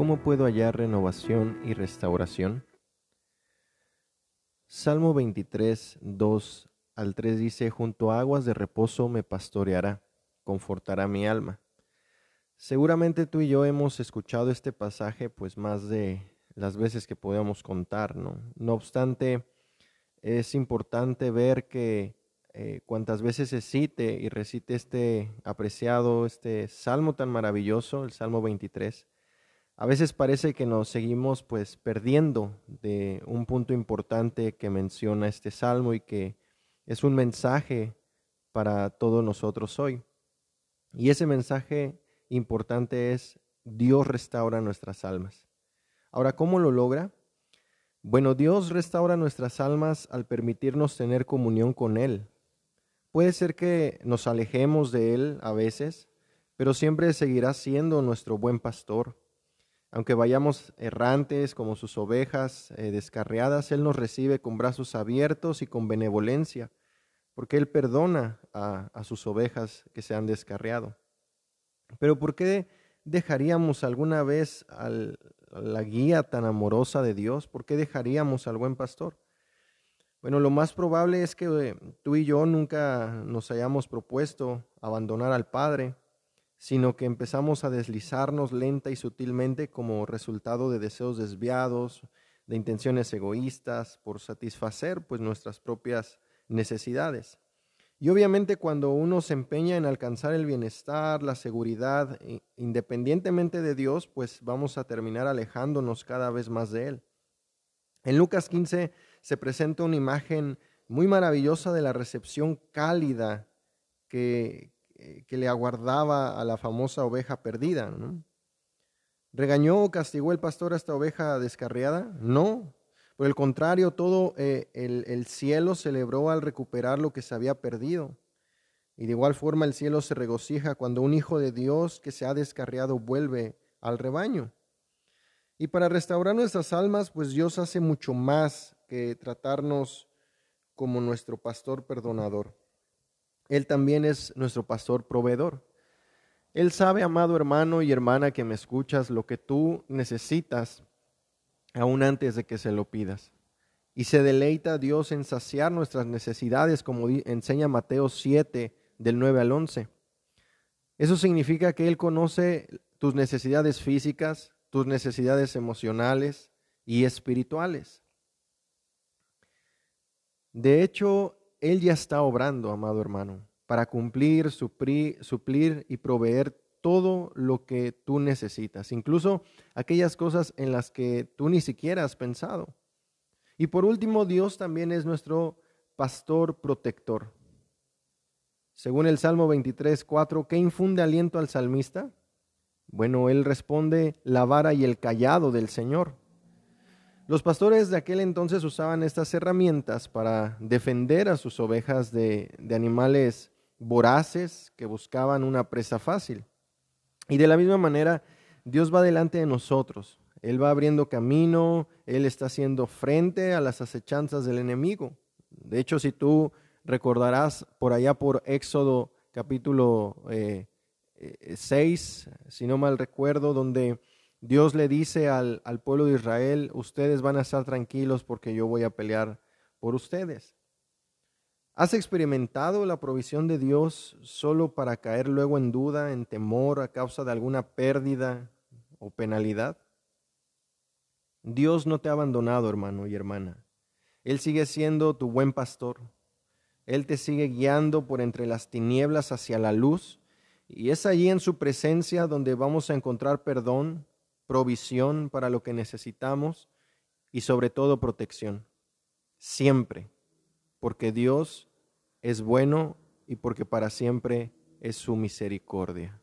¿Cómo puedo hallar renovación y restauración? Salmo 23, 2 al 3 dice, Junto a aguas de reposo me pastoreará, confortará mi alma. Seguramente tú y yo hemos escuchado este pasaje pues más de las veces que podemos contar, ¿no? No obstante, es importante ver que eh, cuantas veces se cite y recite este apreciado, este salmo tan maravilloso, el Salmo 23, a veces parece que nos seguimos pues perdiendo de un punto importante que menciona este salmo y que es un mensaje para todos nosotros hoy. Y ese mensaje importante es Dios restaura nuestras almas. Ahora, ¿cómo lo logra? Bueno, Dios restaura nuestras almas al permitirnos tener comunión con Él. Puede ser que nos alejemos de Él a veces, pero siempre seguirá siendo nuestro buen pastor aunque vayamos errantes como sus ovejas eh, descarriadas, Él nos recibe con brazos abiertos y con benevolencia, porque Él perdona a, sus ovejas que se han descarriado. Pero ¿por qué dejaríamos alguna vez a la guía tan amorosa de Dios? ¿Por qué dejaríamos al buen pastor? Bueno, lo más probable es que eh, tú y yo nunca nos hayamos propuesto abandonar al Padre sino que empezamos a deslizarnos lenta y sutilmente como resultado de deseos desviados, de intenciones egoístas, por satisfacer pues nuestras propias necesidades. Y obviamente cuando uno se empeña en alcanzar el bienestar, la seguridad, independientemente de Dios, pues vamos a terminar alejándonos cada vez más de Él. En Lucas 15 se presenta una imagen muy maravillosa de la recepción cálida que, eh, que le aguardaba a la famosa oveja perdida. ¿Regañó o castigó el pastor a esta oveja descarriada? No. Por el contrario, todo eh, el, el cielo celebró al recuperar lo que se había perdido. Y de igual forma el cielo se regocija cuando un hijo de Dios que se ha descarriado vuelve al rebaño. Y para restaurar nuestras almas, pues Dios hace mucho más que tratarnos como nuestro pastor perdonador. Él también es nuestro pastor proveedor. Él sabe, amado hermano y hermana que me escuchas, lo que tú necesitas aún antes de que se lo pidas. Y se deleita Dios en saciar nuestras necesidades, como enseña Mateo 7, del 9 al 11. Eso significa que Él conoce tus necesidades físicas, tus necesidades emocionales y espirituales. De hecho, él ya está obrando, amado hermano, para cumplir, suplir, y proveer todo lo que tú necesitas, incluso aquellas cosas en las que tú ni siquiera has pensado. Y por último, Dios también es nuestro pastor protector. Según el Salmo 23, 4, ¿qué infunde aliento al salmista? Bueno, él responde la vara y el callado del Señor. Los pastores de aquel entonces usaban estas herramientas para defender a sus ovejas de, animales voraces que buscaban una presa fácil. Y de la misma manera, Dios va delante de nosotros. Él va abriendo camino, Él está haciendo frente a las acechanzas del enemigo. De hecho, si tú recordarás por allá por Éxodo capítulo 6, eh, eh, si no mal recuerdo, donde Dios le dice al, pueblo de Israel, ustedes van a estar tranquilos porque yo voy a pelear por ustedes. ¿Has experimentado la provisión de Dios solo para caer luego en duda, en temor a causa de alguna pérdida o penalidad? Dios no te ha abandonado, hermano y hermana. Él sigue siendo tu buen pastor. Él te sigue guiando por entre las tinieblas hacia la luz. Y es allí en su presencia donde vamos a encontrar perdón, provisión para lo que necesitamos y sobre todo protección. Siempre, porque Dios es bueno y porque para siempre es su misericordia.